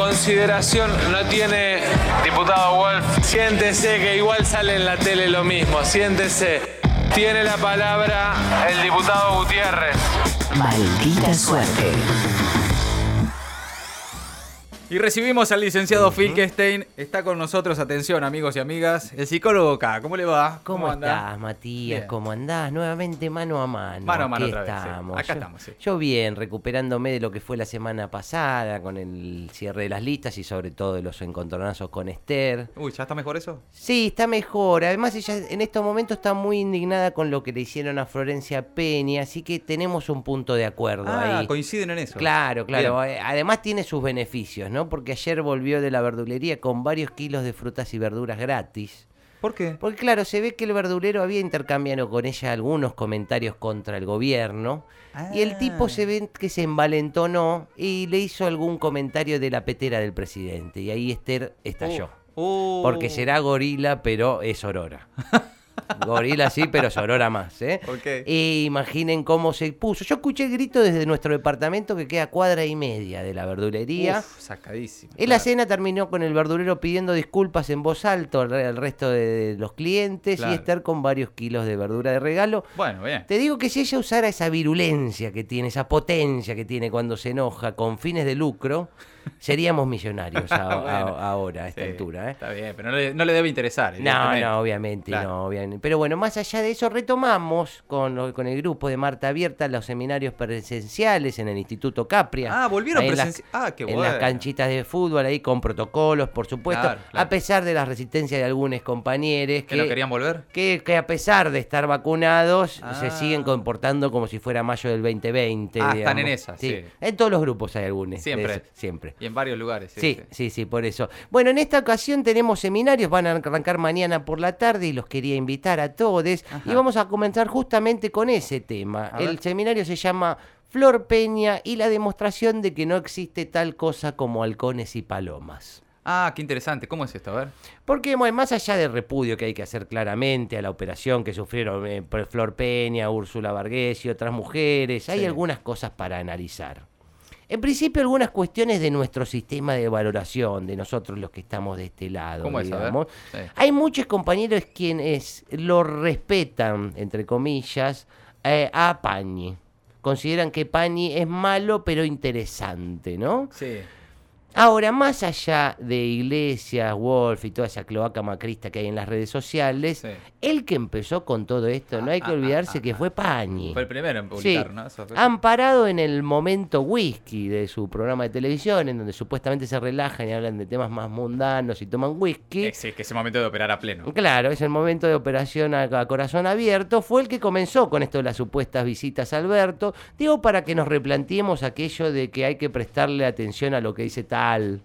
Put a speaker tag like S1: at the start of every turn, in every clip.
S1: consideración no tiene, diputado Wolf, siéntese que igual sale en la tele lo mismo, siéntese. Tiene la palabra el diputado Gutiérrez.
S2: Maldita suerte.
S3: Y recibimos al licenciado Filkestein. Está con nosotros, atención amigos y amigas, el psicólogo acá. ¿Cómo le va?
S4: ¿Cómo,
S3: anda?
S4: estás, Matías?
S3: Bien.
S4: ¿Cómo andás? Nuevamente mano a mano.
S3: Mano a mano
S4: Aquí
S3: otra vez, sí.
S4: estamos.
S3: Acá
S4: Yo-
S3: estamos, sí.
S4: Yo bien, recuperándome de lo que fue la semana pasada, con el cierre de las listas y sobre todo de los encontronazos con Esther.
S3: Uy, ¿ya está mejor eso?
S4: Sí, está mejor. Además, ella en estos momentos está muy indignada con lo que le hicieron a Florencia Peña, así que tenemos un punto de acuerdo
S3: Ah,
S4: ahí.
S3: coinciden en eso.
S4: Claro, claro.
S3: Bien.
S4: Además tiene sus beneficios, ¿no? Porque ayer volvió de la verdulería con varios kilos de frutas y verduras gratis.
S3: ¿Por qué?
S4: Porque claro, se ve que el verdulero había intercambiado con ella algunos comentarios contra el gobierno. Y el tipo
S3: Ah.
S4: se ve que se envalentonó y le hizo algún comentario de la petera del presidente. Y ahí Esther estalló.
S3: Oh.
S4: Porque será gorila, pero es Aurora. gorila sí, pero es Aurora más, ¿eh?
S3: Ok.
S4: Y imaginen cómo se puso. Yo escuché el grito desde nuestro departamento que queda cuadra y media de la verdulería.
S3: Uf, sacadísimo.
S4: En la
S3: claro.
S4: cena terminó con el verdulero pidiendo disculpas en voz alta al re- al resto de los clientes
S3: Claro.
S4: y Esther con varios kilos de verdura de regalo.
S3: Bueno, bien.
S4: Te digo que si ella usara esa virulencia que tiene, esa potencia que tiene cuando se enoja con fines de lucro, seríamos millonarios a- a-
S3: Bueno,
S4: ahora a esta
S3: Sí,
S4: altura. ¿eh?
S3: Está bien, pero no le, no le debe interesar.
S4: No, no, obviamente,
S3: Claro.
S4: no, obviamente. Pero bueno, más allá de eso, retomamos con, con el grupo de Marta Abierta los seminarios presenciales en el Instituto Capria.
S3: Ah, volvieron
S4: Ahí en las-
S3: presenci- Ah, qué
S4: en
S3: bueno.
S4: las canchitas de fútbol, ahí con protocolos, por supuesto,
S3: Claro, claro.
S4: a pesar de la resistencia de algunos compañeros
S3: ¿Que no querían volver?
S4: que, que a pesar de estar vacunados, se
S3: Ah.
S4: siguen comportando como si fuera mayo del 2020.
S3: Ah, están en
S4: digamos.
S3: esa, sí.
S4: En todos los grupos hay algunos.
S3: Siempre.
S4: siempre.
S3: Y en varios lugares. Sí,
S4: Sí,
S3: sí.
S4: por eso. Bueno, en esta ocasión tenemos seminarios, van a arrancar mañana por la tarde y los quería invitar a todos. Y vamos a comenzar justamente con ese tema.
S3: A
S4: El
S3: ver.
S4: seminario se llama Flor Peña y la demostración de que no existe tal cosa como halcones y palomas.
S3: Ah, qué interesante. ¿Cómo es esto? A ver.
S4: Porque bueno, más allá del repudio que hay que hacer claramente a la operación que sufrieron eh, Flor Peña, Úrsula Vargas y otras mujeres, hay
S3: Sí.
S4: algunas cosas para analizar. En principio, algunas cuestiones de nuestro sistema de valoración, de nosotros los que estamos de este lado.
S3: ¿Cómo es?
S4: Digamos.
S3: Sí.
S4: Hay muchos compañeros quienes lo respetan, entre comillas, eh, a Pañi. Consideran que Pañi es malo pero interesante, ¿no?
S3: Sí.
S4: Ahora, más allá de Iglesias, Wolf y toda esa cloaca macrista que hay en las redes sociales,
S3: Sí.
S4: El que empezó con todo esto, no hay que
S3: Ah, ah,
S4: olvidarse
S3: ah,
S4: que fue Pañi.
S3: Fue el primero en
S4: Sí,
S3: publicar, ¿no? Eso fue-
S4: amparado en el momento whisky de su programa de televisión, en donde supuestamente se relajan y hablan de temas más mundanos y toman whisky.
S3: Sí, que es el momento de operar a pleno.
S4: Claro, es el momento de operación a, a corazón abierto. Fue el que comenzó con esto de las supuestas visitas a Alberto. Digo, para que nos replanteemos aquello de que hay que prestarle atención a lo que dice tal.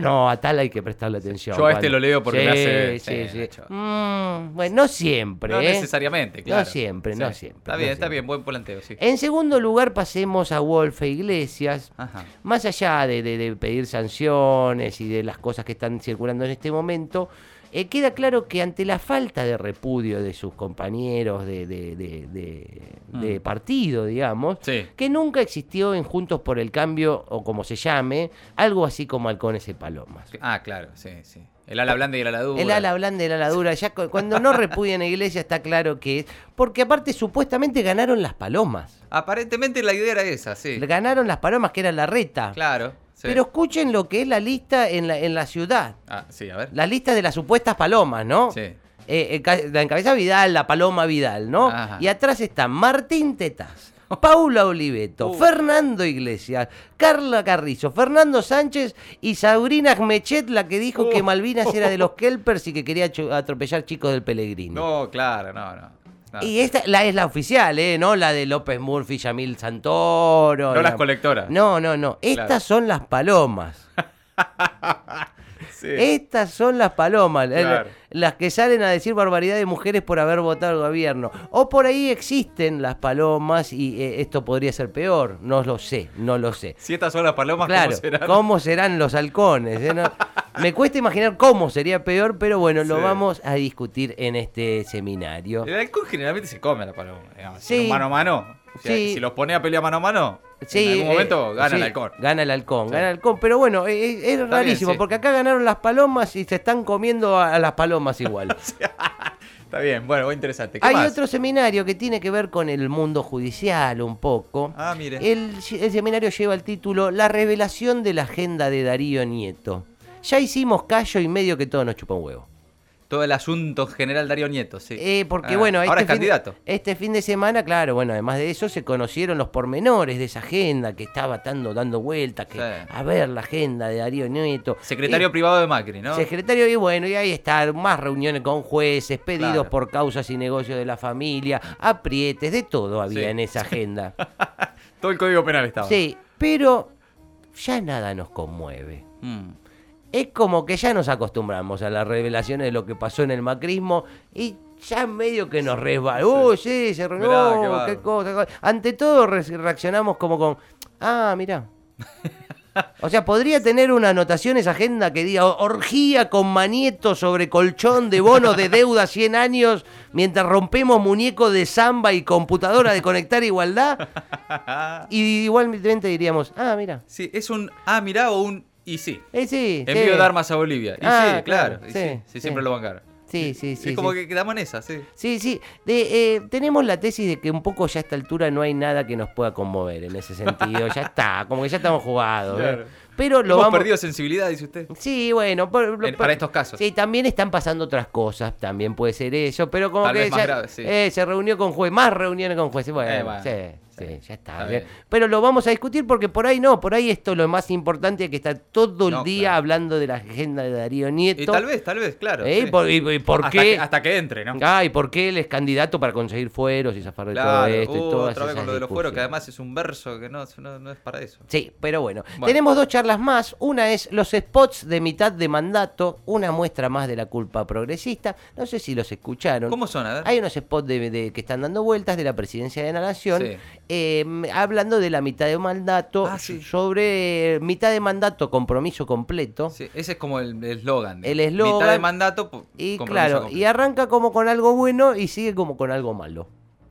S4: No, a tal hay que prestarle atención.
S3: Yo a este lo leo porque
S4: sí,
S3: me hace-
S4: Sí,
S3: sí.
S4: Mm, bueno, no siempre.
S3: No
S4: ¿eh?
S3: necesariamente, claro.
S4: No siempre, no siempre.
S3: Está
S4: no
S3: bien, está bien, buen planteo, sí.
S4: En segundo lugar, pasemos a Wolf e Iglesias.
S3: Ajá.
S4: Más allá de, de- de pedir sanciones y de las cosas que están circulando en este momento, eh, queda claro que ante la falta de repudio de sus compañeros de, de- de- de- de
S3: Mm.
S4: partido, digamos,
S3: Sí.
S4: que nunca existió en Juntos por el Cambio, o como se llame, algo así como halcones y palomas.
S3: Ah, claro, sí, sí. El ala blanda y el ala dura.
S4: El ala blanda y el ala dura, ya cu- cuando no repudian a Iglesia está claro que es, porque aparte supuestamente ganaron las palomas.
S3: Aparentemente la idea era esa, sí.
S4: Ganaron las palomas que era la reta.
S3: Claro. Sí.
S4: Pero escuchen lo que es la lista en la, en la ciudad.
S3: Ah, sí, a ver.
S4: La lista de las supuestas palomas, ¿no?
S3: Sí.
S4: Eh, eh, la encabeza Vidal, la paloma Vidal, ¿no?
S3: Ajá.
S4: Y atrás están Martín Tetaz, Paula Oliveto,
S3: Uh.
S4: Fernando Iglesias, Carla Carrizo, Fernando Sánchez y Sabrina Mechet, la que dijo
S3: Uh.
S4: que Malvinas era de los Kelpers y que quería atropellar chicos del Pellegrino.
S3: No, claro, no, no.
S4: Y esta la es la oficial, ¿eh? No la de López Murphy, Yamil Santoro.
S3: No las
S4: la-
S3: colectoras.
S4: No, no, no. Estas
S3: Claro.
S4: son las palomas.
S3: Sí.
S4: Estas son las palomas, eh,
S3: Claro.
S4: las que salen a decir barbaridad de mujeres por haber votado al gobierno. O por ahí existen las palomas y eh, esto podría ser peor. No lo sé, no lo sé.
S3: Si estas son las palomas,
S4: Claro,
S3: ¿cómo serán?
S4: los halcones? eh? No- me cuesta imaginar cómo sería peor, pero bueno, lo vamos a discutir en este seminario.
S3: El halcón generalmente se come a la paloma. digamos.
S4: Sí.
S3: Si mano a mano. Si,
S4: Sí.
S3: si los pone a pelear mano a mano,
S4: Sí,
S3: en algún
S4: eh,
S3: momento gana
S4: sí,
S3: el halcón.
S4: Gana el halcón, gana el halcón. Pero bueno, eh, eh, es,
S3: bien,
S4: rarísimo,
S3: sí.
S4: porque acá ganaron las palomas y se están comiendo a, a las palomas igual.
S3: Está bien, bueno, muy interesante. ¿Qué
S4: Hay
S3: más?
S4: otro seminario que tiene que ver con el mundo judicial un poco.
S3: Ah, mire.
S4: El, el seminario lleva el título La revelación de la agenda de Darío Nieto. Ya hicimos callo y medio que todo nos chupa un huevo.
S3: Todo el asunto general Darío Nieto, sí.
S4: Eh, porque
S3: Ah,
S4: bueno,
S3: ahora
S4: este
S3: es
S4: fin-
S3: candidato.
S4: este fin de semana, claro, bueno, además de eso se conocieron los pormenores de esa agenda que estaba dando, dando vueltas, que
S3: Sí.
S4: a ver la agenda de Darío Nieto.
S3: Secretario privado de Macri, ¿no?
S4: Secretario, y bueno, y ahí está, más reuniones con jueces, pedidos
S3: Claro.
S4: por causas y negocios de la familia, aprietes, de todo había
S3: Sí.
S4: en esa agenda.
S3: Todo el código penal estaba.
S4: sí, pero ya nada nos conmueve.
S3: Mm.
S4: Es como que ya nos acostumbramos a las revelaciones de lo que pasó en el macrismo y ya medio que nos resbala. Uy, sí, se reunió,
S3: Mirá, qué
S4: cosa. Ante todo re- reaccionamos como con, ah, mirá. O sea, podría tener una anotación esa agenda que diga orgía con manieto sobre colchón de bonos de deuda 100 años mientras rompemos muñeco de samba y computadora de conectar igualdad. Y igualmente diríamos, ah, mira.
S3: Sí, es un ah, mirá o un y sí.
S4: Sí,
S3: Envío
S4: sí.
S3: de armas a Bolivia. Y
S4: Ah,
S3: sí, claro. y
S4: sí,
S3: sí, siempre lo bancaron.
S4: Sí, sí, sí.
S3: es como que quedamos en esa, sí.
S4: Sí, sí. De, eh, tenemos la tesis de que un poco ya a esta altura no hay nada que nos pueda conmover en ese sentido. ya está, como que ya estamos jugados. ¿eh?
S3: Claro.
S4: Pero lo
S3: Hemos
S4: vamos.
S3: perdido sensibilidad, dice usted.
S4: Sí, bueno, por-
S3: En-
S4: por-
S3: para estos casos.
S4: Sí, también están pasando otras cosas, también puede ser eso, pero como
S3: Tal
S4: que
S3: vez más
S4: ya-
S3: grave, sí.
S4: eh, se reunió con juez, más reuniones con jueces, bueno,
S3: Eh, bueno,
S4: sí,
S3: sí,
S4: ya está. Pero lo vamos a discutir porque por ahí no, por ahí esto lo más importante es que está todo el
S3: No,
S4: día
S3: claro.
S4: hablando de la agenda de Darío Nieto.
S3: Y tal vez, tal vez, claro.
S4: ¿Eh?
S3: sí.
S4: ¿Y por, y- y por
S3: hasta,
S4: qué?
S3: Que, hasta que entre, ¿no?
S4: Ah, y por qué él es candidato para conseguir fueros y zafar de todo
S3: Claro,
S4: esto y
S3: uh,
S4: todas
S3: otra vez con lo de los fueros, que además es un verso que no, no, no es para eso.
S4: Sí, pero bueno.
S3: Bueno.
S4: Tenemos dos charlas más. Una es los spots de mitad de mandato, una muestra más de la culpa progresista. No sé si los escucharon.
S3: ¿Cómo son? A ver.
S4: Hay unos spots de, de- que están dando vueltas de la presidencia de la Nación,
S3: Sí.
S4: Eh, hablando de la mitad de mandato,
S3: Ah, sí.
S4: sobre eh, mitad de mandato, compromiso completo.
S3: Sí, ese es como el eslogan.
S4: El eslogan.
S3: Mitad de mandato.
S4: Y claro,
S3: completo.
S4: y arranca como con algo bueno y sigue como con algo malo.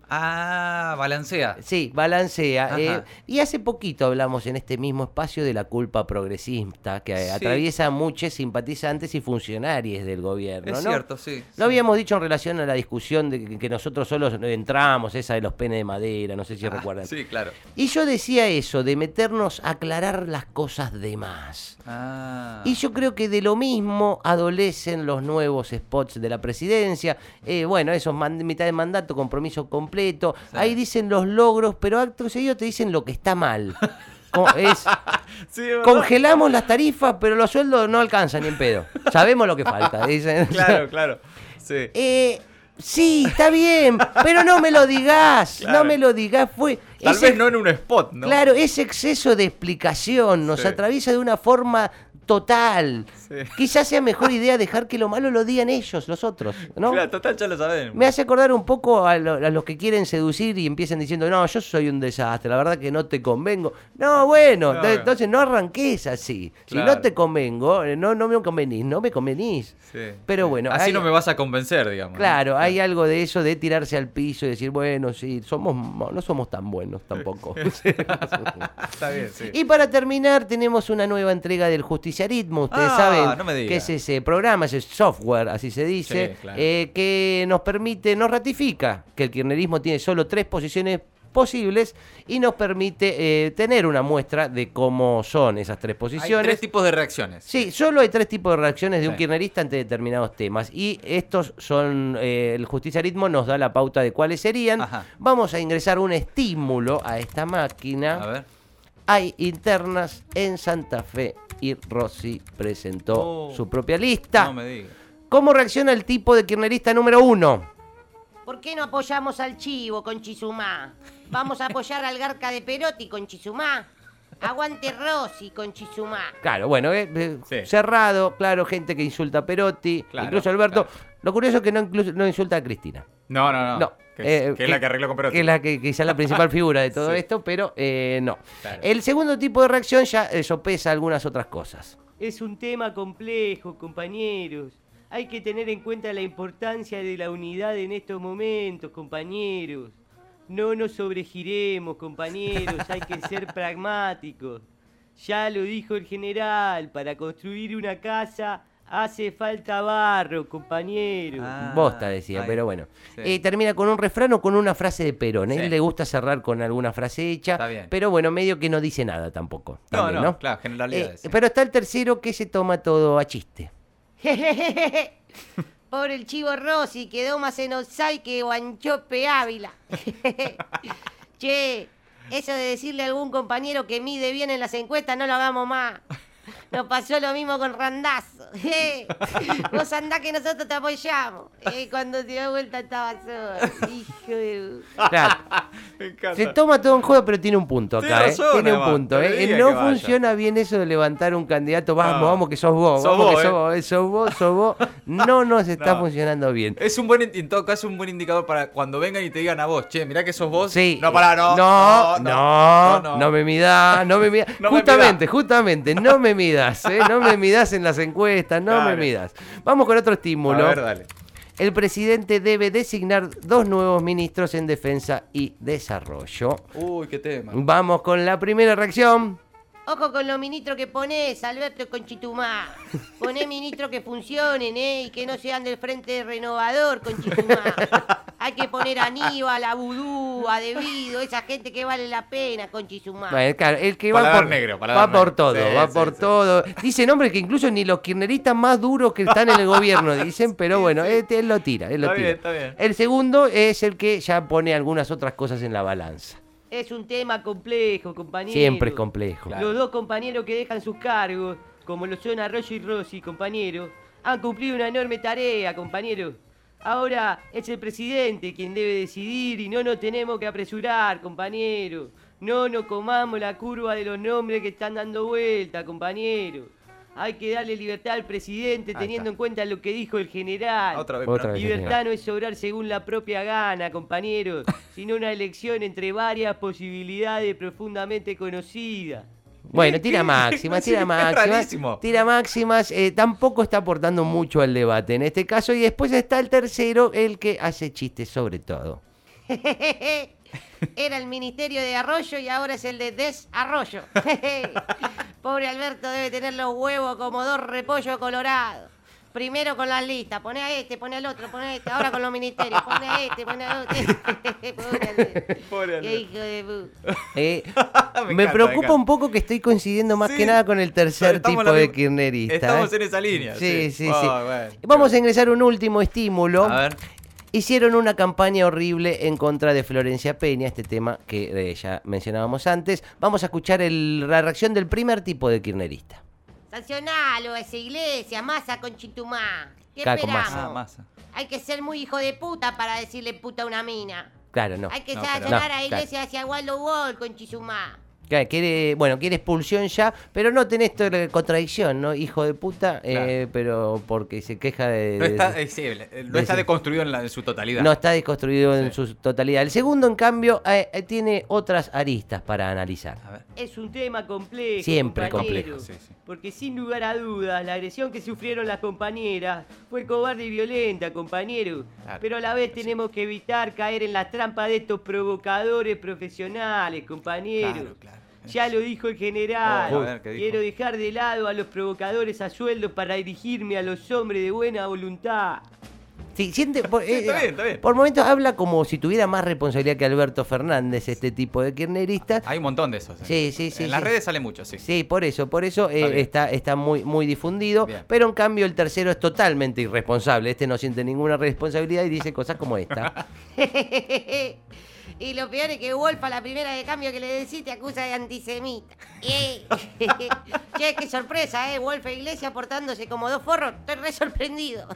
S3: Ah, balancea.
S4: Sí, balancea. Eh, y hace poquito hablamos en este mismo espacio de la culpa progresista que
S3: Sí.
S4: atraviesa a muchos simpatizantes y funcionarios del gobierno.
S3: Es
S4: ¿no?
S3: cierto, sí.
S4: Lo habíamos dicho en relación a la discusión de que- nosotros solos entramos, esa de los penes de madera, no sé si
S3: Ah,
S4: recuerdan.
S3: Sí, claro.
S4: Y yo decía eso, de meternos a aclarar las cosas de más.
S3: Ah.
S4: Y yo creo que de lo mismo adolecen los nuevos spots de la presidencia. Eh, bueno, esos mitad de mandato, compromiso completo.
S3: Sí.
S4: Ahí dicen los logros, pero acto seguido te dicen lo que está mal. Es,
S3: Sí,
S4: congelamos las tarifas, pero los sueldos no alcanzan ni en pedo. Sabemos lo que falta. Dicen.
S3: Claro, claro. Sí.
S4: Eh, sí, está bien, pero no me lo digas.
S3: Claro.
S4: No me lo digas. Fue
S3: Tal
S4: ese-
S3: vez no en un spot, ¿no?
S4: Claro, ese exceso de explicación nos
S3: Sí.
S4: atraviesa de una forma total.
S3: Sí.
S4: Quizás sea mejor idea dejar que lo malo lo digan ellos, los otros, ¿no?
S3: Claro, total, ya lo sabemos.
S4: Me hace acordar un poco a, lo- a los que quieren seducir y empiezan diciendo, no, yo soy un desastre, la verdad que no te convengo. No, bueno,
S3: No.
S4: ent- entonces no arranques así. Si no te convengo, eh, no, no me convenís, no me convenís.
S3: Sí,
S4: Pero bueno,
S3: Así
S4: hay-
S3: no me vas a convencer, digamos. ¿no?
S4: Claro, hay algo de eso de tirarse al piso y decir, bueno, sí, somos, no somos tan buenos tampoco.
S3: Está bien, sí.
S4: Y para terminar, tenemos una nueva entrega del Justiciarismo. Ustedes
S3: Ah,
S4: saben
S3: no
S4: que es ese programa, ese software, así se dice,
S3: Sí, claro.
S4: eh, que nos permite, nos ratifica que el kirchnerismo tiene solo tres posiciones posibles y nos permite eh, tener una muestra de cómo son esas tres
S3: Hay
S4: posiciones.
S3: tres tipos de reacciones.
S4: Sí, solo hay tres tipos de reacciones de un kirchnerista ante determinados temas. Y estos son, eh, el justiciarismo nos da la pauta de cuáles serían.
S3: Ajá.
S4: Vamos a ingresar un estímulo a esta máquina.
S3: A ver.
S4: Hay internas en Santa Fe y Rossi presentó
S3: Oh.
S4: su propia lista.
S3: No me digas.
S4: ¿Cómo reacciona el tipo de kirchnerista número uno?
S5: ¿Por qué no apoyamos al Chivo con Chizumá? Vamos a apoyar al Garca de Perotti con Chizumá. Aguante Rossi con Chizumá.
S4: Claro, bueno, eh, eh,
S3: Sí.
S4: cerrado, claro, gente que insulta a Perotti,
S3: Claro,
S4: incluso Alberto.
S3: claro.
S4: Lo curioso es que no, incluso, no insulta a Cristina.
S3: No, no, no.
S4: No,
S3: Que,
S4: eh,
S3: que es la que arregló con Perotti.
S4: Que es la que quizá la principal figura de todo
S3: Sí.
S4: esto, pero eh, no.
S3: Claro.
S4: El segundo tipo de reacción ya eh, sopesa algunas otras cosas. Es un tema complejo, compañeros. Hay que tener en cuenta la importancia de la unidad en estos momentos, compañeros.
S6: No nos sobregiremos, compañeros, hay que ser pragmáticos. Ya lo dijo el general, para construir una casa hace falta barro, compañeros.
S3: Ah,
S4: Bosta decía,
S3: ahí.
S4: pero bueno.
S3: Sí.
S4: Eh, termina con un refrán o con una frase de Perón. A él
S3: Sí.
S4: le gusta cerrar con alguna frase hecha,
S3: Está bien.
S4: pero bueno, medio que no dice nada tampoco.
S3: No,
S4: también,
S3: no, claro, generalidades.
S4: Eh,
S3: sí.
S4: Pero está el tercero que se toma todo a chiste.
S5: Pobre el chivo Rossi, quedó más en offside que Guanchope Ávila. che, eso de decirle a algún compañero que mide bien en las encuestas, no lo hagamos más. Nos pasó lo mismo con Randazo. Vos andá que nosotros te apoyamos. Eh, cuando te da vuelta estaba solo. Hijo de...
S4: Claro.
S3: Me encanta.
S4: Se toma todo en juego, pero tiene un punto
S3: Tiene
S4: acá, ¿eh?
S3: razón,
S4: Tiene un
S3: además,
S4: punto,
S3: no
S4: ¿eh? No
S3: vaya.
S4: funciona bien eso de levantar un candidato. Vamos,
S3: No.
S4: vamos, que sos vos.
S3: Sos
S4: vamos,
S3: vos,
S4: que
S3: ¿eh?
S4: sos vos, eh, sos vos, sos vos. No nos está
S3: No.
S4: funcionando bien.
S3: Es un buen, en todo caso, un buen indicador para cuando vengan y te digan a vos, che, mirá que sos vos.
S4: Sí.
S3: No, pará, no.
S4: No, no, no,
S3: no.
S4: me midas, no me midas.
S3: No me
S4: justamente, justamente, no me midas, ¿eh? No me midas en las encuestas, no me midas. Vamos con otro
S3: A
S4: estímulo.
S3: ver, dale.
S4: El presidente debe designar dos nuevos ministros en defensa y desarrollo.
S3: Uy, qué tema.
S4: Vamos con la primera reacción.
S5: Ojo con los ministros que ponés, Alberto Conchitumá. Poné ministros que funcionen, ¿eh? Y que no sean del Frente Renovador, Conchitumá. Hay que poner a Aníbal, a Vudú, a Debido, esa gente que vale la pena, Conchitumá.
S4: Bueno, claro, el que va por,
S3: negro,
S4: va por todo,
S3: Sí,
S4: va
S3: sí,
S4: por
S3: sí.
S4: todo. Dice nombres que incluso ni los kirchneristas más duros que están en el gobierno dicen, pero bueno, este, él lo tira, él lo
S3: Está
S4: tira.
S3: bien, está bien.
S4: El segundo es el que ya pone algunas otras cosas en la balanza.
S6: Es un tema complejo, compañeros.
S4: Siempre es complejo.
S6: Los dos compañeros que dejan sus cargos, como lo son Arroyo y Rossi, compañeros, han cumplido una enorme tarea, compañeros. Ahora es el presidente quien debe decidir y no nos tenemos que apresurar, compañeros. No nos comamos la curva de los nombres que están dando vuelta, compañeros. Hay que darle libertad al presidente
S3: Ahí
S6: teniendo
S3: está.
S6: en cuenta lo que dijo el general.
S3: Otra vez.
S4: Otra vez.
S6: Libertad no es sobrar según la propia gana, compañeros, sino una elección entre varias posibilidades profundamente conocidas.
S4: Bueno, tira máximas, tira máximas. Tira máximas, eh, tampoco está aportando mucho al debate en este caso. Y después está el tercero, el que hace chistes sobre todo.
S5: Era el ministerio de Arroyo y ahora es el de Desarrollo. Pobre Alberto debe tener los huevos como dos repollos colorados. Primero con las listas, pone a este, pone al otro, pone a este, ahora con los ministerios, pone a este, pone a otro. Pobre Alberto.
S3: Pobre
S5: Qué hijo de pu-
S4: Eh,
S3: Me
S4: me,
S3: encanta,
S4: preocupa
S3: me
S4: un poco que estoy coincidiendo más
S3: Sí.
S4: que nada con el tercer tipo
S3: la
S4: de kirchnerista.
S3: Estamos
S4: ¿eh?
S3: en esa línea.
S4: Sí, sí, sí.
S3: Oh, bueno.
S4: Vamos a ingresar un último estímulo.
S3: A ver.
S4: Hicieron una campaña horrible en contra de Florencia Peña, este tema que eh, ya mencionábamos antes. Vamos a escuchar el- la reacción del primer tipo de kirchnerista.
S5: Sancionalo a esa iglesia, masa con chitumá. ¿Qué
S4: Caco
S5: esperamos?
S4: Massa.
S3: Ah, masa.
S5: Hay que ser muy hijo de puta para decirle puta a una mina.
S4: Claro, no.
S5: Hay que
S3: No,
S5: sancionar
S3: pero-
S5: a
S4: No,
S5: la
S4: claro.
S5: iglesia hacia Waldo Wall con Chizumá.
S4: Claro, quiere, bueno, quiere expulsión ya, pero no tenés toda la contradicción, ¿no? Hijo de puta, eh, pero porque se queja de...
S3: No
S4: de-
S3: está, eh, sí, eh, no
S4: de-
S3: está deconstruido en, la- en su totalidad.
S4: no está desconstruido en su totalidad. El segundo, en cambio, eh, eh, tiene otras aristas para analizar.
S3: A ver.
S6: Es un tema complejo.
S4: Siempre
S3: complejo, sí, sí.
S6: Porque sin lugar a dudas, la agresión que sufrieron las compañeras fue cobarde y violenta, compañero.
S3: Claro,
S6: Pero a la vez tenemos que evitar caer en la trampa de estos provocadores profesionales, compañero.
S3: Claro, claro.
S6: Ya lo dijo el general.
S3: Oh.
S6: Quiero dejar de lado a los provocadores a sueldo para dirigirme a los hombres de buena voluntad.
S4: Sí, siente, por,
S3: Sí, está
S4: eh,
S3: bien, está bien.
S4: por momentos habla como si tuviera más responsabilidad que Alberto Fernández, este tipo de kirchneristas.
S3: Hay un montón de esos. eh.
S4: Sí, sí, sí,
S3: En las
S4: sí.
S3: redes sale mucho, sí.
S4: Sí, por eso, por eso eh,
S3: Está
S4: está, está muy, muy difundido.
S3: Bien.
S4: Pero en cambio el tercero es totalmente irresponsable. Este no siente ninguna responsabilidad y dice cosas como esta.
S5: y lo peor es que Wolf a la primera de cambio que le decís te acusa de antisemita. Eh. che, qué sorpresa, ¿eh? Wolf e Iglesia portándose como dos forros. Estoy re sorprendido.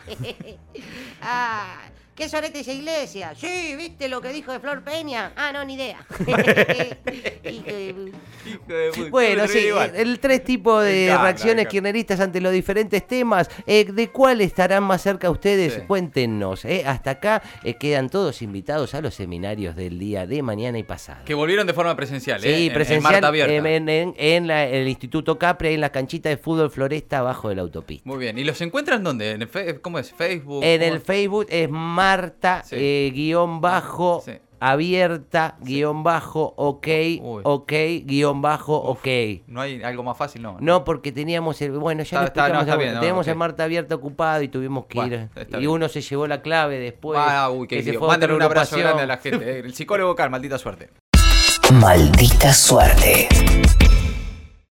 S5: ah, ¿Qué sorete esa iglesia? Sí, ¿viste lo que dijo de Flor Peña? Ah, no, ni idea. Hijo de pu-
S3: Hijo de puta,
S4: Bueno, sí,
S3: igual.
S4: el tres tipos de
S3: encanta,
S4: reacciones
S3: encanta.
S4: kirchneristas ante los diferentes temas. Eh, ¿De cuál estarán más cerca ustedes?
S3: Sí.
S4: Cuéntenos. eh. Hasta acá eh, quedan todos invitados a los seminarios del día de mañana y pasado.
S3: Que volvieron de forma presencial, ¿eh?
S4: Sí,
S3: En- en
S4: presencial
S3: Marta
S4: en, en- en la- el Instituto Capri, en la canchita de fútbol Floresta, abajo de la autopista.
S3: Muy bien. ¿Y los encuentran dónde? ¿En el fe- ¿Cómo es? ¿Facebook?
S4: En
S3: ¿Cómo
S4: el? Facebook es Marta
S3: Sí.
S4: eh, guion bajo
S3: Sí.
S4: abierta, guion bajo, ok,
S3: Uy.
S4: ok, guion bajo, ok.
S3: No hay algo más fácil, no.
S4: No, porque teníamos el. Bueno, ya
S3: Está-
S4: lo
S3: está- no,
S4: explicamos.
S3: está bien, no,
S4: teníamos el Marta Abierta ocupado y tuvimos que
S3: Bueno,
S4: ir. Y
S3: bien.
S4: uno se llevó la clave después.
S3: Ah, uy, qué
S4: que
S3: Mándale un abrazo grande a la gente. eh. El psicólogo Car, maldita suerte.
S2: Maldita suerte.